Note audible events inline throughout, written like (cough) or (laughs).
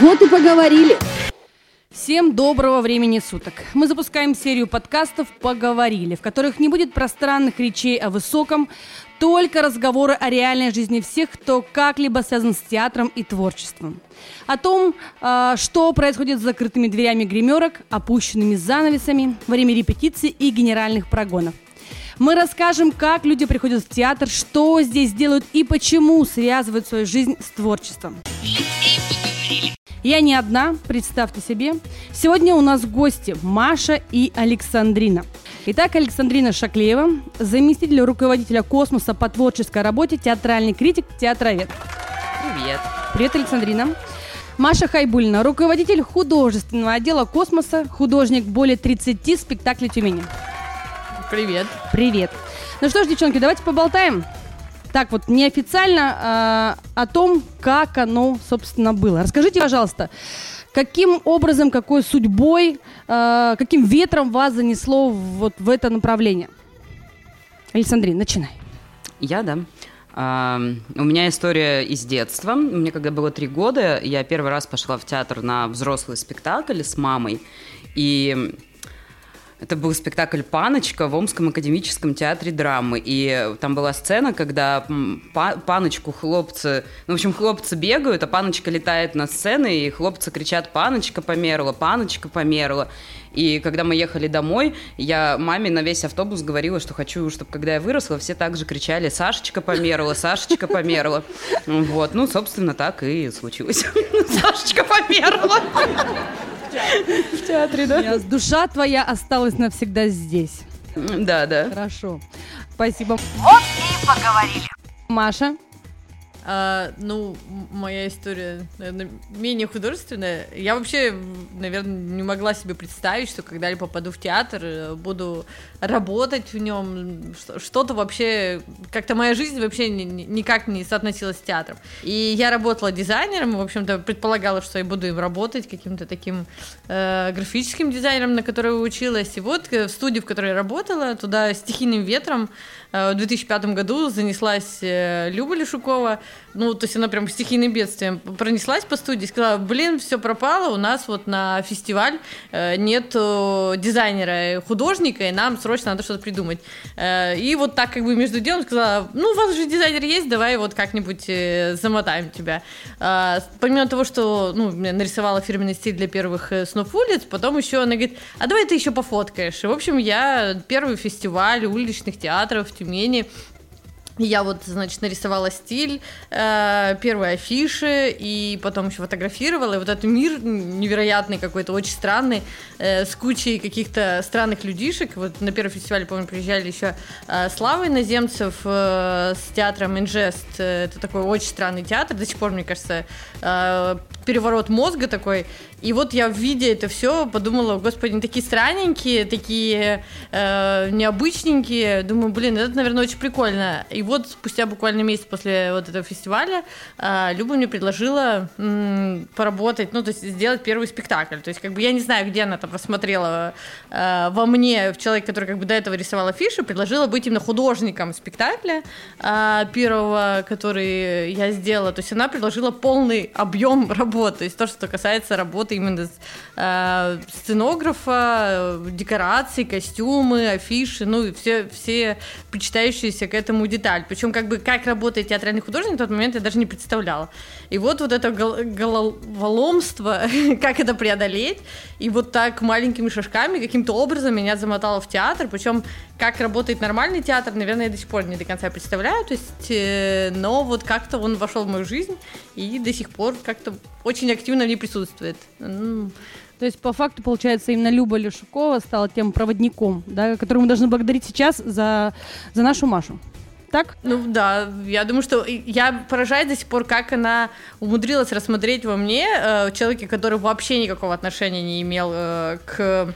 Вот и поговорили. Всем доброго времени суток. Мы запускаем серию подкастов «Поговорили», в которых не будет пространных речей о высоком, только разговоры о реальной жизни всех, кто как-либо связан с театром и творчеством. О том, а, что происходит с закрытыми дверями гримерок, опущенными занавесами, время репетиций и генеральных прогонов. Мы расскажем, как люди приходят в театр, что здесь делают и почему связывают свою жизнь с творчеством. Я не одна, представьте себе. Сегодня у нас гости Маша и Александрина. Итак, Александрина Шаклеева, заместитель руководителя космоса по творческой работе, театральный критик, театровед. Привет. Привет, Александрина. Маша Хайбулина, руководитель художественного отдела космоса, художник более 30 спектаклей Тюмени. Привет. Привет. Ну что ж, девчонки, давайте поболтаем. Так вот, неофициально э, о том, как оно, собственно, было. Расскажите, пожалуйста, каким образом, какой судьбой, э, каким ветром вас занесло вот в это направление? Александрин, начинай. Я, да. А, у меня история из детства. Мне когда было три года, я первый раз пошла в театр на взрослый спектакль с мамой. И это был спектакль «Паночка» в Омском академическом театре драмы. И там была сцена, когда паночку хлопцы... Ну, в общем, хлопцы бегают, а паночка летает на сцену, и хлопцы кричат «Паночка померла! Паночка померла!» И когда мы ехали домой, я маме на весь автобус говорила, что хочу, чтобы когда я выросла, все также кричали «Сашечка померла! Сашечка померла!» Вот, ну, собственно, так и случилось. (laughs) Сашечка померла! В театре, да? Душа твоя осталась навсегда здесь. Да, да. Хорошо. Спасибо. Вот и поговорили. Маша? А, ну, моя история, наверное, менее художественная. Я вообще, наверное, не могла себе представить, что когда-либо попаду в театр, э, буду работать в нем, что-то вообще, как-то моя жизнь вообще никак не соотносилась с театром. И я работала дизайнером, в общем-то, предполагала, что я буду им работать, каким-то таким э, графическим дизайнером, на который училась. И вот э, в студии, в которой я работала, туда стихийным ветром Э, в 2005 году занеслась э, Люба Лешукова, ну, то есть она прям стихийным бедствием пронеслась по студии, сказала, блин, все пропало, у нас вот на фестиваль э, нет дизайнера, художника, и нам срочно надо что-то придумать. И вот так как бы между делом сказала, ну, у вас же дизайнер есть, давай вот как-нибудь замотаем тебя. Помимо того, что, ну, нарисовала фирменный стиль для первых снов улиц, потом еще она говорит, а давай ты еще пофоткаешь. И, в общем, я первый фестиваль уличных театров Тюмени я вот, значит, нарисовала стиль, э, первые афиши, и потом еще фотографировала. И вот этот мир невероятный какой-то, очень странный, э, с кучей каких-то странных людишек. Вот на первом фестивале, помню, приезжали еще э, Слава Иноземцев э, с театром Инжест. Это такой очень странный театр. До сих пор, мне кажется, э, переворот мозга такой. И вот я, видя это все, подумала, господи, они такие странненькие, такие э, необычненькие. Думаю, блин, это, наверное, очень прикольно. И вот спустя буквально месяц после вот этого фестиваля э, Люба мне предложила м, поработать, ну, то есть сделать первый спектакль. То есть, как бы я не знаю, где она там рассмотрела э, во мне, в человеке, который как бы до этого рисовал афишу, предложила быть именно художником спектакля э, первого, который я сделала. То есть она предложила полный объем работы. То есть то, что касается работы именно э, сценографа, декорации, костюмы, афиши, ну и все, все причитающиеся к этому деталь. Причем как бы как работает театральный художник в тот момент я даже не представляла. И вот вот это гол- головоломство, (laughs) как это преодолеть, и вот так маленькими шажками каким-то образом меня замотало в театр, причем как работает нормальный театр, наверное, я до сих пор не до конца представляю, то есть, э, но вот как-то он вошел в мою жизнь и до сих пор как-то очень активно в ней присутствует. То есть, по факту, получается, именно Люба Лешукова стала тем проводником, да, которому мы должны благодарить сейчас за, за нашу Машу так? Ну да, я думаю, что я поражаюсь до сих пор, как она умудрилась рассмотреть во мне э, человека, который вообще никакого отношения не имел э, к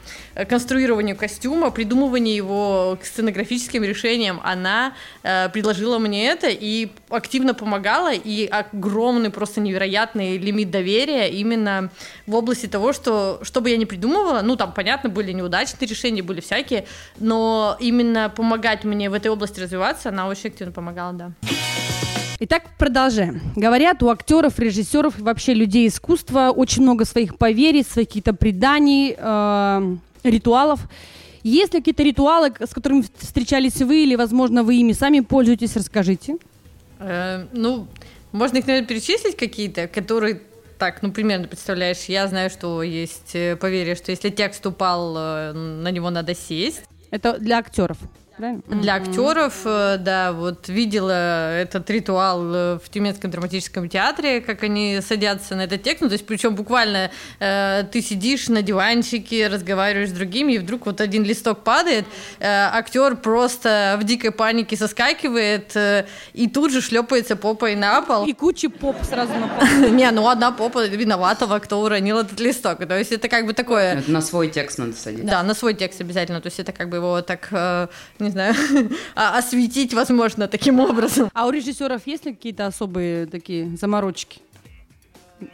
конструированию костюма, придумыванию его к сценографическим решениям. Она э, предложила мне это и активно помогала, и огромный, просто невероятный лимит доверия именно в области того, что что бы я ни придумывала, ну там, понятно, были неудачные решения, были всякие, но именно помогать мне в этой области развиваться, она очень активно помогала, да. Итак, продолжаем. Говорят, у актеров, режиссеров и вообще людей искусства очень много своих поверий, своих каких-то преданий, э, ритуалов. Есть ли какие-то ритуалы, с которыми встречались вы, или, возможно, вы ими сами пользуетесь? Расскажите. Э, ну, можно их, наверное, перечислить какие-то, которые так, ну, примерно представляешь, я знаю, что есть э, поверье, что если текст упал, э, на него надо сесть. Это для актеров правильно? Для актеров, э, да, вот видела этот ритуал э, в Тюменском драматическом театре, как они садятся на этот текст, ну, то есть причем буквально э, ты сидишь на диванчике, разговариваешь с другими, и вдруг вот один листок падает, э, актер просто в дикой панике соскакивает э, и тут же шлепается попой на пол. И куча поп сразу на пол. (laughs) Не, ну одна попа виноватого, кто уронил этот листок. То есть это как бы такое... На свой текст надо садиться. Да, на свой текст обязательно. То есть это как бы его так, э, не знаю, (laughs) а, осветить, возможно, таким образом. А у режиссеров есть ли какие-то особые такие заморочки?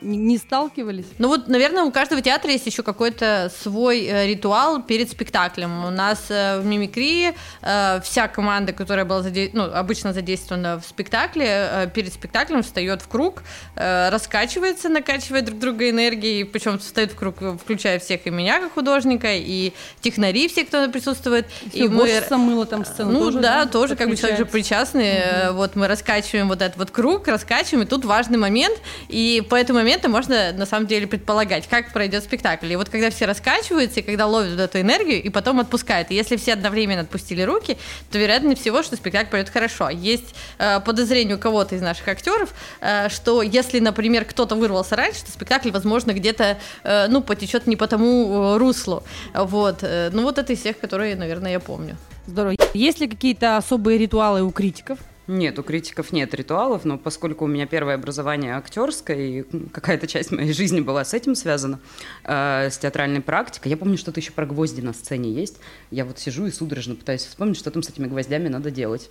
Не сталкивались? Ну вот, наверное, у каждого театра есть еще какой-то свой э, ритуал перед спектаклем. У нас э, в мимикрии э, вся команда, которая была заде... ну, обычно задействована в спектакле, перед спектаклем встает в круг, раскачивается, накачивает друг друга энергией, причем встает в круг, включая всех и меня как художника, и технари, все, кто присутствует. И, и мы... мыло там сцену Ну тоже, да, да тоже как бы человек же причастный. Угу. Вот мы раскачиваем вот этот вот круг, раскачиваем, и тут важный момент, и поэтому момента можно на самом деле предполагать, как пройдет спектакль. И вот когда все раскачиваются, и когда ловят эту энергию, и потом отпускают. И если все одновременно отпустили руки, то вероятнее всего, что спектакль пройдет хорошо. Есть э, подозрение у кого-то из наших актеров, э, что если, например, кто-то вырвался раньше, то спектакль, возможно, где-то, э, ну, потечет не по тому э, руслу. Вот. Э, ну, вот это из всех, которые, наверное, я помню. Здорово. Есть ли какие-то особые ритуалы у критиков? Нет, у критиков нет ритуалов, но поскольку у меня первое образование актерское, и какая-то часть моей жизни была с этим связана, э, с театральной практикой, я помню, что-то еще про гвозди на сцене есть. Я вот сижу и судорожно пытаюсь вспомнить, что там с этими гвоздями надо делать.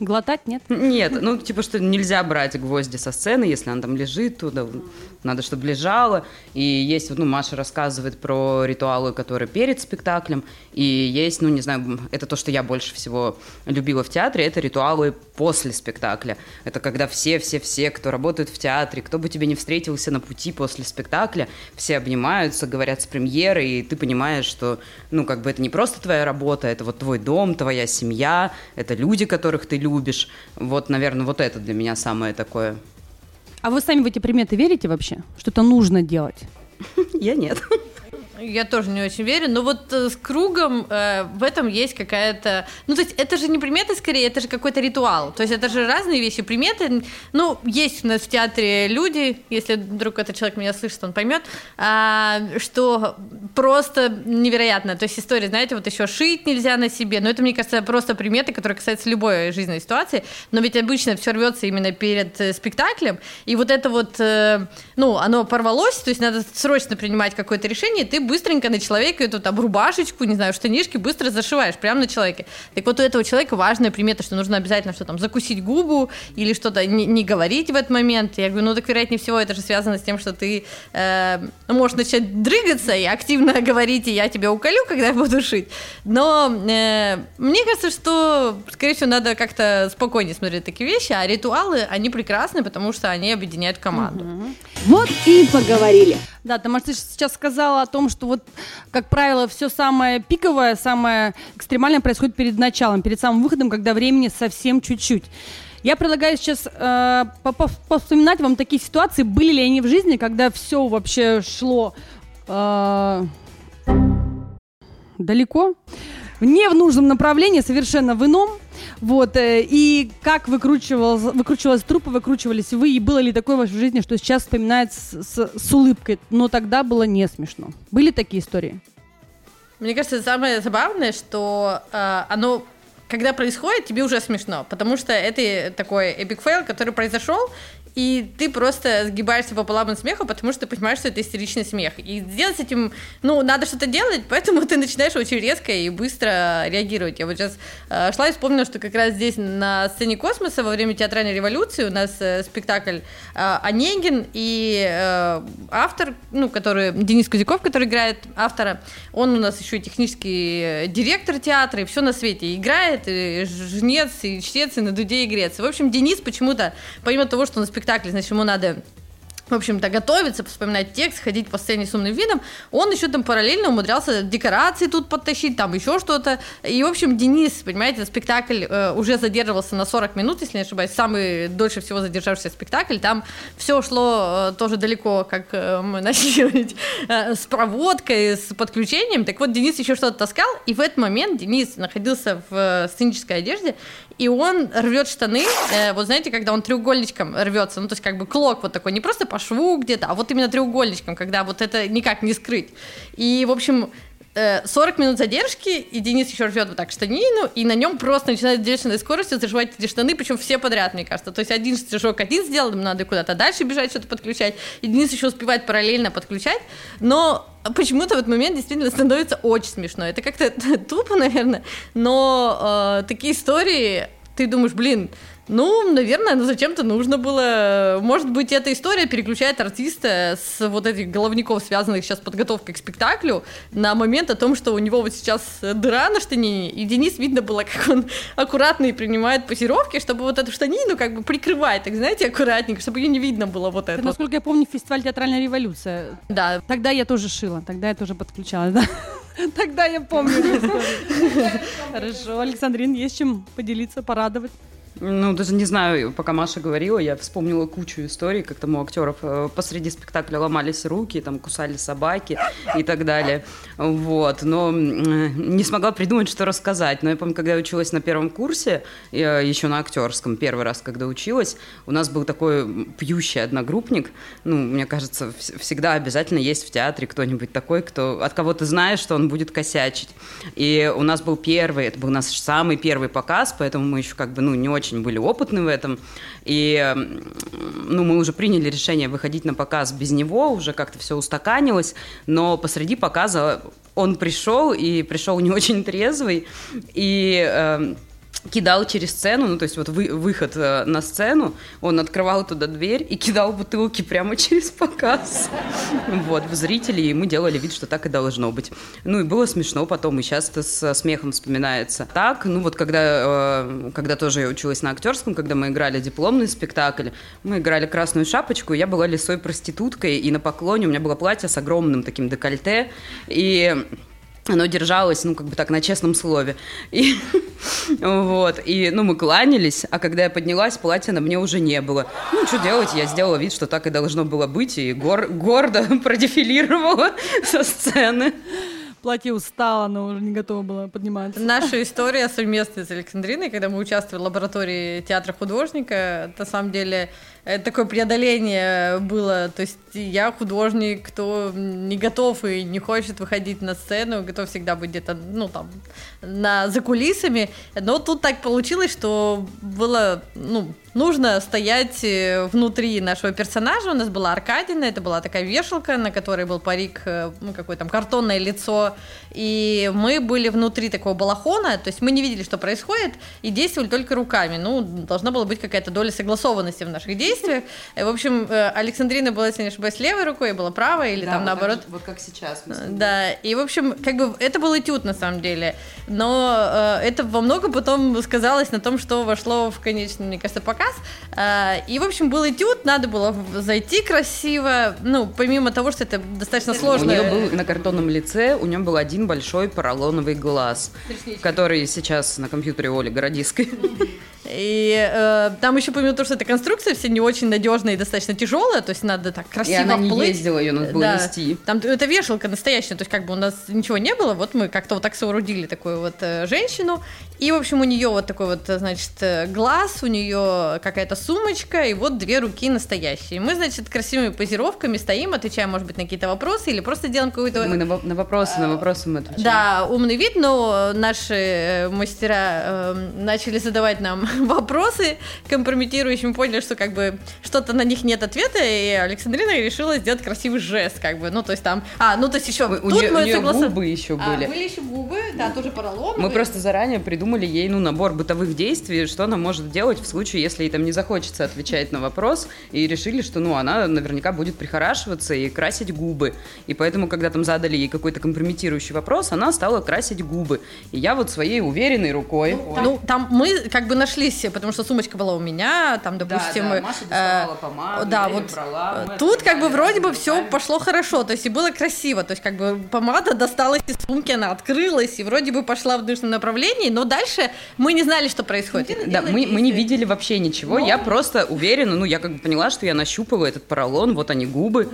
Глотать нет? Нет, ну типа что нельзя брать гвозди со сцены, если она там лежит, туда надо, чтобы лежала. И есть, ну Маша рассказывает про ритуалы, которые перед спектаклем, и есть, ну не знаю, это то, что я больше всего любила в театре, это ритуалы после спектакля. Это когда все-все-все, кто работает в театре, кто бы тебе не встретился на пути после спектакля, все обнимаются, говорят с премьерой, и ты понимаешь, что, ну как бы это не просто твоя работа, это вот твой дом, твоя семья, это люди, люди, которых ты любишь. Вот, наверное, вот это для меня самое такое. А вы сами в эти приметы верите вообще? Что это нужно делать? (laughs) Я нет. Я тоже не очень верю, но вот э, с кругом э, в этом есть какая-то... Ну, то есть это же не приметы скорее, это же какой-то ритуал. То есть это же разные вещи. Приметы, ну, есть у нас в театре люди, если вдруг этот человек меня слышит, он поймет, э, что просто невероятно. То есть история, знаете, вот еще шить нельзя на себе, но это, мне кажется, просто приметы, которые касаются любой жизненной ситуации, но ведь обычно все рвется именно перед э, спектаклем, и вот это вот, э, ну, оно порвалось, то есть надо срочно принимать какое-то решение, ты быстренько на человека эту там рубашечку, не знаю, штанишки быстро зашиваешь прямо на человеке. Так вот у этого человека важная примета, что нужно обязательно что там закусить губу или что-то не, не говорить в этот момент. Я говорю, ну так вероятнее всего это же связано с тем, что ты э, можешь начать дрыгаться и активно (laughs) говорить, и я тебя уколю, когда я буду шить. Но э, мне кажется, что, скорее всего, надо как-то спокойнее смотреть такие вещи, а ритуалы, они прекрасны, потому что они объединяют команду. Угу. Вот и поговорили. Да, ты, может, ты сейчас сказала о том, что вот, как правило, все самое пиковое, самое экстремальное происходит перед началом, перед самым выходом, когда времени совсем чуть-чуть. Я предлагаю сейчас э, повспоминать вам такие ситуации, были ли они в жизни, когда все вообще шло э, далеко, не в нужном направлении, совершенно в ином. Вот, э, и как выкручивалась, выкручивалась трупа, выкручивались вы, и было ли такое в вашей жизни, что сейчас вспоминает с, с, с улыбкой, но тогда было не смешно. Были такие истории? Мне кажется, самое забавное, что э, оно когда происходит, тебе уже смешно, потому что это такой epic fail, который произошел, и ты просто сгибаешься пополам от смеха, потому что ты понимаешь, что это истеричный смех. И сделать с этим, ну, надо что-то делать, (laughs) поэтому ты начинаешь очень резко и быстро реагировать. Я вот сейчас э, шла и вспомнила, что как раз здесь на сцене космоса во время театральной революции у нас э, спектакль э, Онегин и э, автор, ну, который Денис Кузяков, который играет автора, он у нас еще и технический директор театра, и все на свете играет, и жнец, и чтец, и на дуде и грец. В общем, Денис почему-то, помимо того, что на спектакле, значит, ему надо в общем-то, готовиться, вспоминать текст, ходить по сцене с умным видом, он еще там параллельно умудрялся декорации тут подтащить, там еще что-то. И, в общем, Денис, понимаете, спектакль э, уже задерживался на 40 минут, если не ошибаюсь, самый дольше всего задержавшийся спектакль. Там все шло э, тоже далеко, как э, мы (laughs) начали э, с проводкой, с подключением. Так вот, Денис еще что-то таскал, и в этот момент Денис находился в э, сценической одежде, и он рвет штаны, э, вот знаете, когда он треугольничком рвется, ну, то есть как бы клок вот такой, не просто по шву где-то, а вот именно треугольничком, когда вот это никак не скрыть. И, в общем, 40 э, минут задержки, и Денис еще рвет вот так штанину, и на нем просто начинает бешеной скоростью заживать эти штаны, причем все подряд, мне кажется. То есть один стежок один сделал, им надо куда-то дальше бежать, что-то подключать, и Денис еще успевает параллельно подключать, но почему-то в этот момент действительно становится очень смешно. Это как-то (laughs) тупо, наверное, но э, такие истории, ты думаешь, блин, ну, наверное, ну зачем-то нужно было. Может быть, эта история переключает артиста с вот этих головников, связанных сейчас с подготовкой к спектаклю, на момент о том, что у него вот сейчас дыра на штанине, и Денис видно было, как он аккуратно и принимает позировки, чтобы вот эту штанину как бы прикрывать, так знаете, аккуратненько, чтобы ее не видно было вот это. Насколько я помню, фестиваль «Театральная революция». Да. Тогда я тоже шила, тогда я тоже подключалась, да. (laughs) Тогда я помню (laughs) Хорошо, Александрин, есть чем поделиться, порадовать. Ну, даже не знаю, пока Маша говорила, я вспомнила кучу историй, как там у актеров э, посреди спектакля ломались руки, там кусали собаки и так далее. Вот. Но не смогла придумать, что рассказать. Но я помню, когда я училась на первом курсе, еще на актерском, первый раз, когда училась, у нас был такой пьющий одногруппник. Ну, мне кажется, всегда обязательно есть в театре кто-нибудь такой, кто, от кого ты знаешь, что он будет косячить. И у нас был первый, это был наш самый первый показ, поэтому мы еще как бы, ну, не очень очень были опытны в этом. И ну, мы уже приняли решение выходить на показ без него, уже как-то все устаканилось, но посреди показа он пришел, и пришел не очень трезвый, и э, кидал через сцену, ну, то есть вот вы, выход э, на сцену, он открывал туда дверь и кидал бутылки прямо (laughs) через показ. Вот, в зрителей, и мы делали вид, что так и должно быть. Ну, и было смешно потом, и сейчас это с смехом вспоминается. Так, ну, вот когда, э, когда тоже я училась на актерском, когда мы играли дипломный спектакль, мы играли «Красную шапочку», я была лисой проституткой, и на поклоне у меня было платье с огромным таким декольте, и оно держалось, ну, как бы так, на честном слове. И, (laughs) вот, и, ну, мы кланялись, а когда я поднялась, платья на мне уже не было. Ну, что делать, я сделала вид, что так и должно было быть, и гор гордо (laughs) продефилировала (laughs) со сцены платье устало, но уже не готова была подниматься. Наша история совместная с Александриной, когда мы участвовали в лаборатории театра художника, на самом деле такое преодоление было. То есть я художник, кто не готов и не хочет выходить на сцену, готов всегда быть где-то, ну, там, на, за кулисами. Но тут так получилось, что было, ну, нужно стоять э, внутри нашего персонажа. У нас была Аркадина, это была такая вешалка, на которой был парик, э, ну, какое там картонное лицо. И мы были внутри такого балахона, то есть мы не видели, что происходит, и действовали только руками. Ну, должна была быть какая-то доля согласованности в наших действиях. И, в общем, э, Александрина была, если не ошибаюсь, левой рукой, была правой, или да, там вот наоборот. Как, вот как сейчас. Да, и, в общем, как бы это был этюд на самом деле. Но э, это во многом потом сказалось на том, что вошло в конечный, мне кажется, показ. Э, и, в общем, был этюд, надо было зайти красиво. Ну, помимо того, что это достаточно сложно. У нее был на картонном лице, у нее был один большой поролоновый глаз, который сейчас на компьютере Оли Городиской. (laughs) И э, там еще помимо того, что эта конструкция все не очень надежная и достаточно тяжелая, то есть надо так красиво И она не вплыть. ездила, ее надо было да. нести. Там это вешалка настоящая, то есть как бы у нас ничего не было, вот мы как-то вот так соорудили такую вот э, женщину, и, в общем, у нее вот такой вот, значит, э, глаз, у нее какая-то сумочка, и вот две руки настоящие. Мы, значит, красивыми позировками стоим, отвечаем, может быть, на какие-то вопросы, или просто делаем какую-то... Мы на, на вопросы, на вопросы мы отвечаем. Да, умный вид, но наши э, мастера э, начали задавать нам (laughs) вопросы компрометирующие, мы поняли, что как бы что-то на них нет ответа, и Александрина решила сделать красивый жест, как бы, ну, то есть там, а, ну, то есть еще, У, нее, мы у нее губы еще А, были. были еще губы, да, тоже поролоновые. Мы просто заранее придумали ей ну, набор бытовых действий, что она может делать в случае, если ей там не захочется отвечать на вопрос, и решили, что ну, она наверняка будет прихорашиваться и красить губы. И поэтому, когда там задали ей какой-то компрометирующий вопрос, она стала красить губы. И я вот своей уверенной рукой... Ой. Ну, там мы как бы нашлись, потому что сумочка была у меня, там, допустим... да, э, Маша доставала помаду, да, вот брала, э, мы тут как бы вроде бы все пошло хорошо, то есть и было красиво, то есть как бы помада досталась из сумки, она открылась, и вроде бы пошла в нужном направлении, но дальше мы не знали, что происходит. Да, мы, мы не видели вообще ничего. Я просто уверена, ну, я как бы поняла, что я нащупала этот поролон, вот они губы,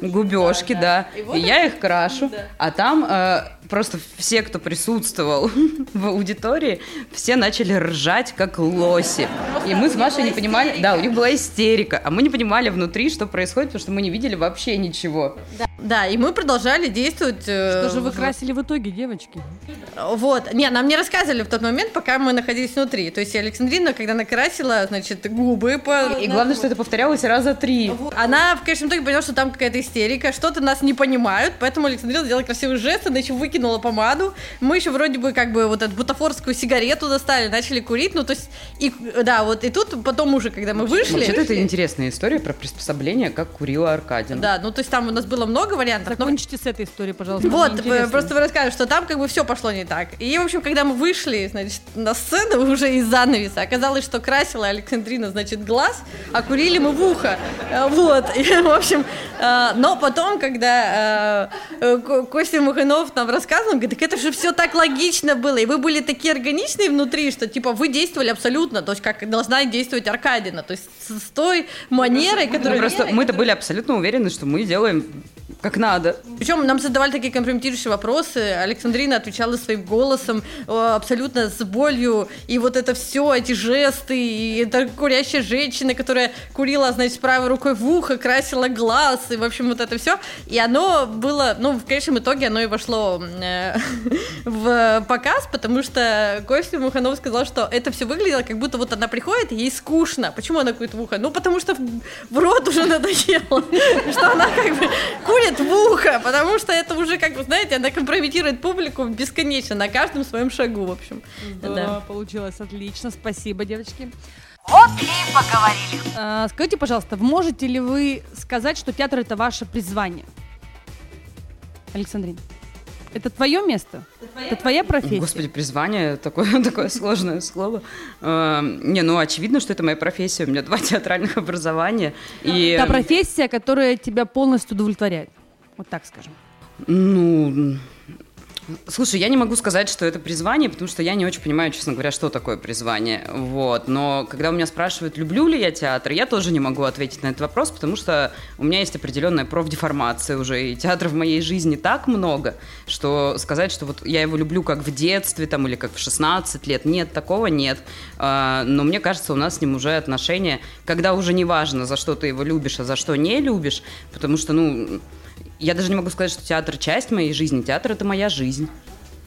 губежки, да. И я их крашу. А там э, просто все, кто присутствовал (laughs) в аудитории, все начали ржать, как лоси. И мы с Машей не понимали, да, у них была истерика, а мы не понимали внутри, что происходит, потому что мы не видели вообще ничего. Да, и мы продолжали действовать. э, Что же вы в- красили в итоге, девочки? Вот. Не, нам не рассказывали в тот момент, пока мы находились внутри. То есть Александрина, когда накрасила, значит, губы по... И главное, что это повторялось раза три. Она в конечном итоге поняла, что там какая-то истерика, что-то нас не понимают, поэтому Александрина сделала красивый жест, она еще выкинула помаду. Мы еще вроде бы как бы вот эту бутафорскую сигарету достали, начали курить, ну то есть, и, да, вот, и тут потом уже, когда мы вышли... Вообще-то это интересная история про приспособление, как курила Аркадина. Да, ну то есть там у нас было много вариантов, но Закончите с этой историей, пожалуйста. Вот, просто вы расскажете, что там как бы все пошло не так. И, в общем, когда мы вышли, значит, на сцену (laughs) уже из занавеса, оказалось, что красила Александрина, значит, глаз, а курили мы в ухо. Э, Вот, и, в общем, э, но потом, когда э, Ко- Костя Муханов нам рассказывал, он говорит, так это же все так логично было, и вы были такие органичные внутри, что, типа, вы действовали абсолютно, то есть, как должна действовать Аркадина, то есть, с той манерой, Ну, которая... просто мы-то были абсолютно уверены, что мы делаем как надо. Причем нам задавали такие компрометирующие вопросы. Александрина отвечала своим голосом э, абсолютно с болью. И вот это все, эти жесты, и это курящая женщина, которая курила, значит, правой рукой в ухо, красила глаз, и, в общем, вот это все. И оно было, ну, в конечном итоге оно и вошло э, (laughs) в показ, потому что Костя Муханов сказал, что это все выглядело, как будто вот она приходит, ей скучно. Почему она курит в ухо? Ну, потому что в рот уже (laughs) надоело, что она как бы курит в ухо, потому что это уже, как вы знаете, она компрометирует публику бесконечно на каждом своем шагу, в общем. Здорово, получилось отлично. Спасибо, девочки. Вот и поговорили. А, скажите, пожалуйста, можете ли вы сказать, что театр это ваше призвание? Александрин, это твое место? Это твоя профессия? Господи, призвание, такое, (laughs) такое сложное слово. Э, Не, ну очевидно, что это моя профессия. У меня два (laughs) театральных образования. И, Та профессия, которая тебя полностью удовлетворяет. Вот так скажем. ну, слушай, я не могу сказать, что это призвание, потому что я не очень понимаю, честно говоря, что такое призвание. Вот. Но когда у меня спрашивают, люблю ли я театр, я тоже не могу ответить на этот вопрос, потому что у меня есть определенная профдеформация уже, и театра в моей жизни так много, что сказать, что вот я его люблю как в детстве там, или как в 16 лет, нет, такого нет. А, Но мне кажется, у нас с ним уже отношения, когда уже не важно, за что ты его любишь, а за что не любишь, потому что, ну, я даже не могу сказать, что театр часть моей жизни, театр это моя жизнь.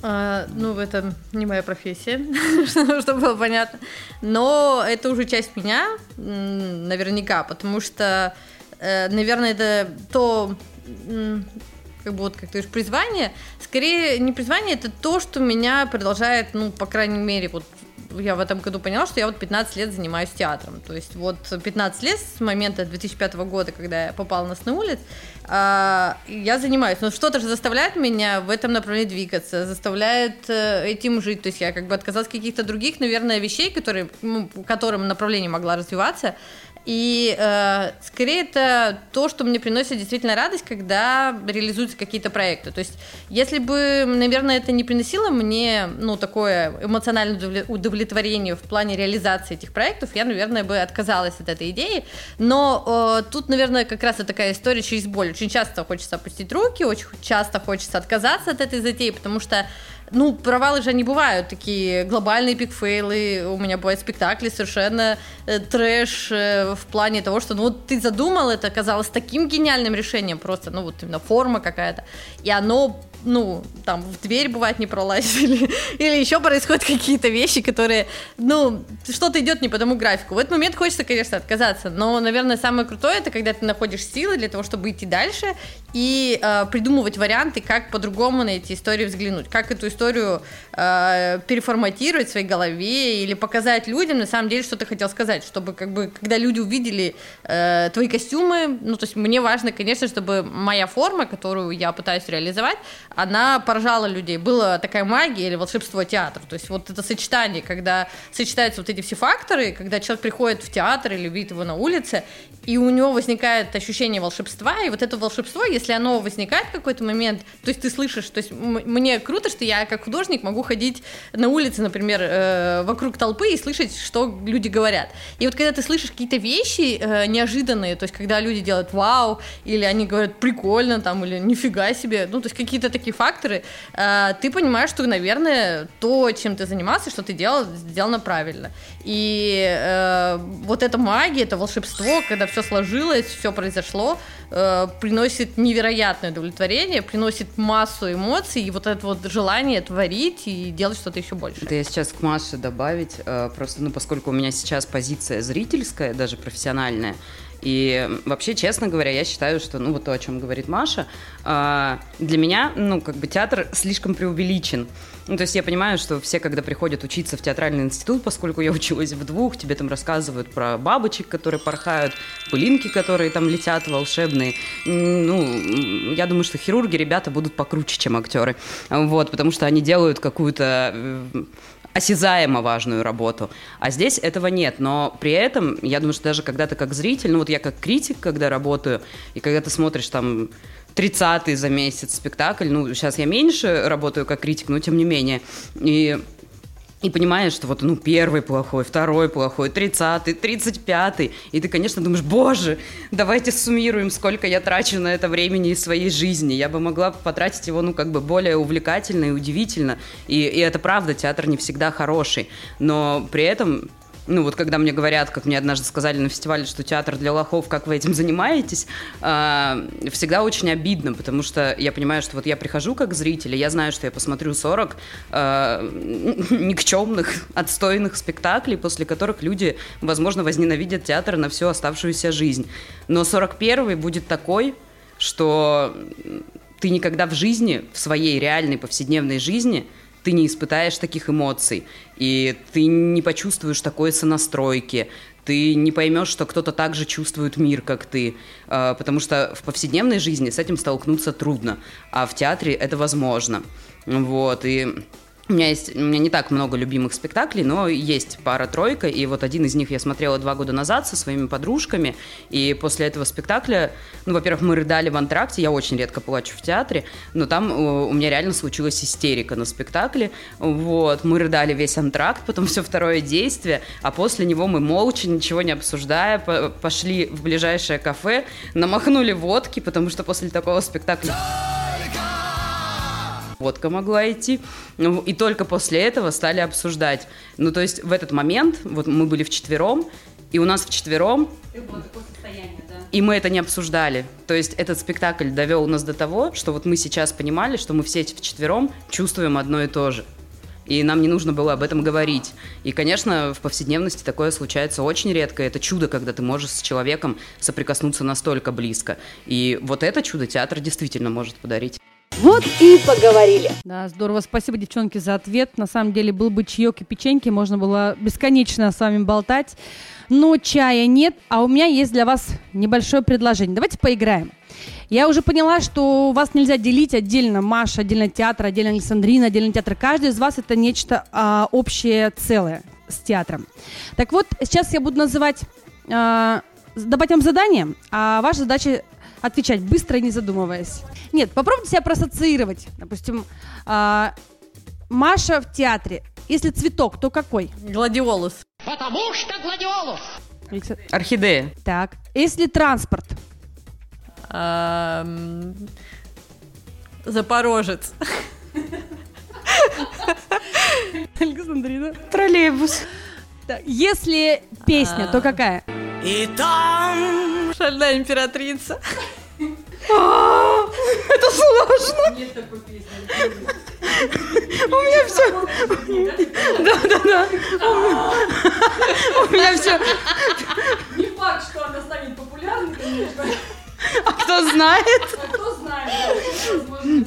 А, ну, это не моя профессия, (laughs) чтобы было понятно. Но это уже часть меня, наверняка, потому что, э, наверное, это то, как бы вот, как ты говоришь, призвание. Скорее, не призвание, это то, что меня продолжает, ну, по крайней мере, вот я в этом году поняла, что я вот 15 лет занимаюсь театром. То есть вот 15 лет с момента 2005 года, когда я попала на «Сны улиц», а, я занимаюсь. Но что-то же заставляет меня в этом направлении двигаться, заставляет э, этим жить. То есть я как бы отказалась от каких-то других, наверное, вещей, которые, ну, которым направление могла развиваться. И э, скорее это то, что мне приносит действительно радость, когда реализуются какие-то проекты. То есть, если бы, наверное, это не приносило мне, ну, такое эмоциональное удовле- удовлетворение в плане реализации этих проектов, я, наверное, бы отказалась от этой идеи. Но э, тут, наверное, как раз и такая история через боль. Очень часто хочется опустить руки, очень часто хочется отказаться от этой затеи, потому что ну, провалы же не бывают, такие глобальные пикфейлы, у меня бывают спектакли совершенно э, трэш э, в плане того, что, ну, вот ты задумал, это оказалось таким гениальным решением, просто, ну, вот именно форма какая-то, и оно ну, там, в дверь, бывает, не пролазили, (laughs) или еще происходят какие-то вещи, которые, ну, что-то идет не по тому графику. В этот момент хочется, конечно, отказаться, но, наверное, самое крутое, это когда ты находишь силы для того, чтобы идти дальше и э, придумывать варианты, как по-другому на эти истории взглянуть, как эту историю э, переформатировать в своей голове или показать людям, на самом деле, что ты хотел сказать, чтобы, как бы, когда люди увидели э, твои костюмы, ну, то есть мне важно, конечно, чтобы моя форма, которую я пытаюсь реализовать, она поражала людей. Была такая магия или волшебство театра. То есть вот это сочетание, когда сочетаются вот эти все факторы, когда человек приходит в театр или видит его на улице, и у него возникает ощущение волшебства, и вот это волшебство, если оно возникает в какой-то момент, то есть ты слышишь, то есть мне круто, что я как художник могу ходить на улице, например, э, вокруг толпы и слышать, что люди говорят. И вот когда ты слышишь какие-то вещи э, неожиданные, то есть когда люди делают вау, или они говорят прикольно, там, или нифига себе, ну, то есть какие-то такие факторы, э, ты понимаешь, что, наверное, то, чем ты занимался, что ты делал, сделано правильно. И э, вот эта магия, это волшебство, когда все сложилось, все произошло, э, приносит невероятное удовлетворение, приносит массу эмоций, и вот это вот желание творить и делать что-то еще больше. Это я сейчас к Маше добавить, просто, ну, поскольку у меня сейчас позиция зрительская, даже профессиональная, и вообще, честно говоря, я считаю, что, ну, вот то, о чем говорит Маша, э, для меня, ну, как бы театр слишком преувеличен. Ну, то есть я понимаю, что все, когда приходят учиться в театральный институт, поскольку я училась в двух, тебе там рассказывают про бабочек, которые порхают, пылинки, которые там летят волшебные. Ну, я думаю, что хирурги, ребята, будут покруче, чем актеры. Вот, потому что они делают какую-то э, осязаемо важную работу. А здесь этого нет. Но при этом, я думаю, что даже когда ты как зритель, ну вот я как критик, когда работаю, и когда ты смотришь там 30-й за месяц спектакль, ну, сейчас я меньше работаю как критик, но тем не менее, и и понимаешь, что вот, ну, первый плохой, второй плохой, тридцатый, тридцать пятый. И ты, конечно, думаешь, боже, давайте суммируем, сколько я трачу на это времени из своей жизни. Я бы могла потратить его, ну, как бы более увлекательно и удивительно. И, и это правда, театр не всегда хороший. Но при этом ну вот когда мне говорят, как мне однажды сказали на фестивале, что театр для лохов, как вы этим (laughs) занимаетесь, э, всегда очень обидно, потому что я понимаю, что вот я прихожу как зритель, и я знаю, что я посмотрю 40 э, (laughs) никчемных, отстойных спектаклей, после которых люди, возможно, возненавидят театр на всю оставшуюся жизнь. Но 41-й будет такой, что ты никогда в жизни, в своей реальной повседневной жизни – ты не испытаешь таких эмоций, и ты не почувствуешь такой сонастройки, ты не поймешь, что кто-то так же чувствует мир, как ты, а, потому что в повседневной жизни с этим столкнуться трудно, а в театре это возможно. Вот, и у меня есть, у меня не так много любимых спектаклей, но есть пара-тройка, и вот один из них я смотрела два года назад со своими подружками, и после этого спектакля, ну, во-первых, мы рыдали в антракте, я очень редко плачу в театре, но там у, у меня реально случилась истерика на спектакле, вот, мы рыдали весь антракт, потом все второе действие, а после него мы молча, ничего не обсуждая, по пошли в ближайшее кафе, намахнули водки, потому что после такого спектакля водка могла идти. Ну, и только после этого стали обсуждать. Ну, то есть в этот момент, вот мы были вчетвером, и у нас вчетвером... И мы это не обсуждали. То есть этот спектакль довел нас до того, что вот мы сейчас понимали, что мы все вчетвером чувствуем одно и то же. И нам не нужно было об этом говорить. И, конечно, в повседневности такое случается очень редко. Это чудо, когда ты можешь с человеком соприкоснуться настолько близко. И вот это чудо театр действительно может подарить. Вот и поговорили. Да, здорово. Спасибо, девчонки, за ответ. На самом деле, был бы чаек и печеньки, можно было бесконечно с вами болтать. Но чая нет, а у меня есть для вас небольшое предложение. Давайте поиграем. Я уже поняла, что вас нельзя делить отдельно Маша, отдельно театр, отдельно Александрина, отдельно театр. Каждый из вас это нечто а, общее целое с театром. Так вот, сейчас я буду называть, а, давать вам задание, а ваша задача отвечать быстро и не задумываясь. Нет, попробуйте себя проассоциировать. Допустим, э, Маша в театре. Если цветок, то какой? Гладиолус. Потому что гладиолус. Орхидея. Так. Если транспорт? Запорожец. (laughs) Александрина. Троллейбус. Так. Если песня, то какая? И там шальная императрица. Это сложно. У меня все. Да, да, да. У меня все. Не факт, что она станет популярной, конечно. А кто знает? А кто знает?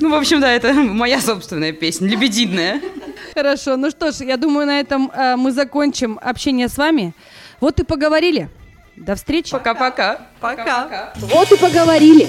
Ну, в общем, да, это моя собственная песня, лебединая. Хорошо, ну что ж, я думаю, на этом э, мы закончим общение с вами. Вот и поговорили. До встречи. Пока-пока. Пока. Вот и поговорили.